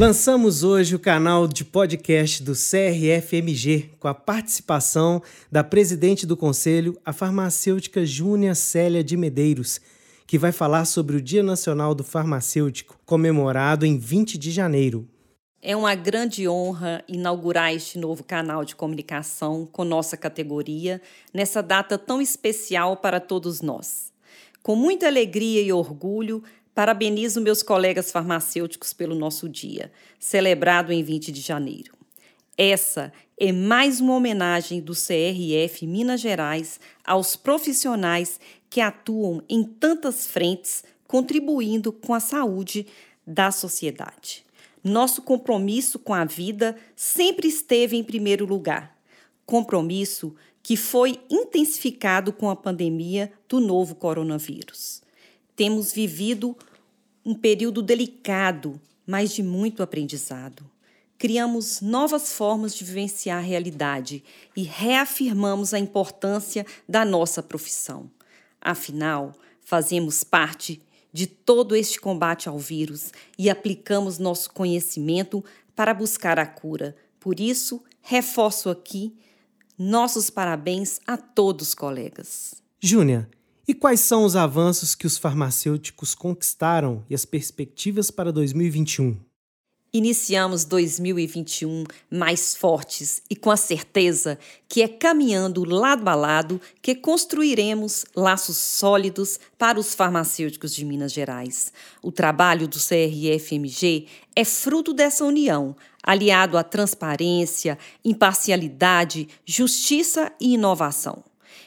Lançamos hoje o canal de podcast do CRFMG com a participação da presidente do conselho, a farmacêutica Júnia Célia de Medeiros, que vai falar sobre o Dia Nacional do Farmacêutico, comemorado em 20 de janeiro. É uma grande honra inaugurar este novo canal de comunicação com nossa categoria nessa data tão especial para todos nós. Com muita alegria e orgulho, parabenizo meus colegas farmacêuticos pelo nosso dia, celebrado em 20 de janeiro. Essa é mais uma homenagem do CRF Minas Gerais aos profissionais que atuam em tantas frentes, contribuindo com a saúde da sociedade. Nosso compromisso com a vida sempre esteve em primeiro lugar. Compromisso que foi intensificado com a pandemia do novo coronavírus. Temos vivido um período delicado, mas de muito aprendizado. Criamos novas formas de vivenciar a realidade e reafirmamos a importância da nossa profissão. Afinal, fazemos parte de todo este combate ao vírus e aplicamos nosso conhecimento para buscar a cura. Por isso, reforço aqui nossos parabéns a todos, colegas. Júnia, e quais são os avanços que os farmacêuticos conquistaram e as perspectivas para 2021? Iniciamos 2021 mais fortes e com a certeza que é caminhando lado a lado que construiremos laços sólidos para os farmacêuticos de Minas Gerais. O trabalho do CRFMG é fruto dessa união, aliado à transparência, imparcialidade, justiça e inovação.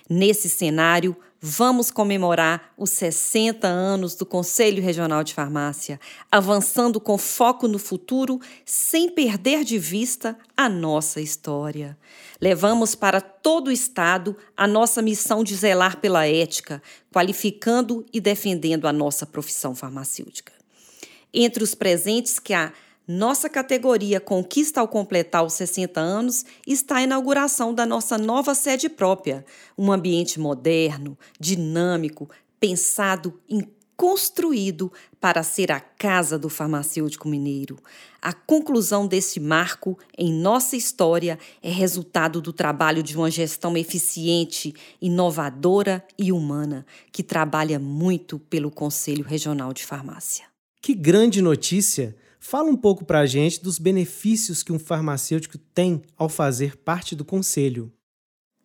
Nesse cenário, vamos comemorar os 60 anos do Conselho Regional de Farmácia, avançando com foco no futuro, sem perder de vista a nossa história. Levamos para todo o Estado a nossa missão de zelar pela ética, qualificando e defendendo a nossa profissão farmacêutica. Entre os presentes que a nossa categoria conquista ao completar os 60 anos está a inauguração da nossa nova sede própria, um ambiente moderno, dinâmico, pensado e construído para ser a casa do farmacêutico mineiro. A conclusão desse marco em nossa história é resultado do trabalho de uma gestão eficiente, inovadora e humana, que trabalha muito pelo Conselho Regional de Farmácia. Que grande notícia! Fala um pouco para a gente dos benefícios que um farmacêutico tem ao fazer parte do conselho.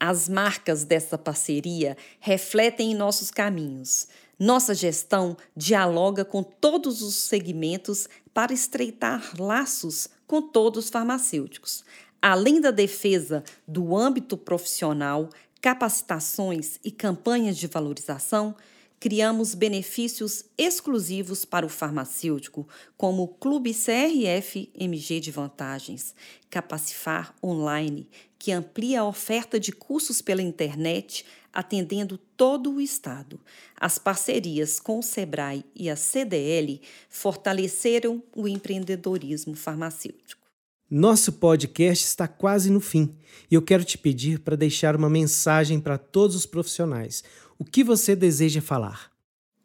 As marcas dessa parceria refletem em nossos caminhos. Nossa gestão dialoga com todos os segmentos para estreitar laços com todos os farmacêuticos. Além da defesa do âmbito profissional, capacitações e campanhas de valorização, criamos benefícios exclusivos para o farmacêutico, como o Clube CRF MG de Vantagens, Capacifar Online, que amplia a oferta de cursos pela internet, atendendo todo o Estado. As parcerias com o SEBRAE e a CDL fortaleceram o empreendedorismo farmacêutico. Nosso podcast está quase no fim e eu quero te pedir para deixar uma mensagem para todos os profissionais o que você deseja falar?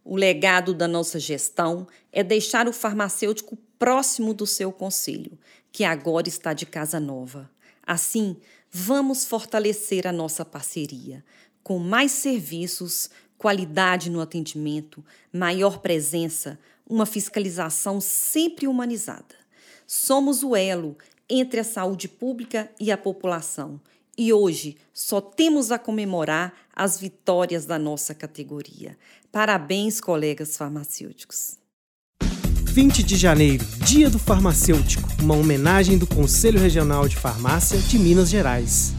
O legado da nossa gestão é deixar o farmacêutico próximo do seu conselho, que agora está de casa nova. Assim, vamos fortalecer a nossa parceria, com mais serviços, qualidade no atendimento, maior presença, uma fiscalização sempre humanizada. Somos o elo entre a saúde pública e a população e hoje só temos a comemorar as vitórias da nossa categoria. Parabéns, colegas farmacêuticos. 20 de janeiro, Dia do Farmacêutico, uma homenagem do Conselho Regional de Farmácia de Minas Gerais.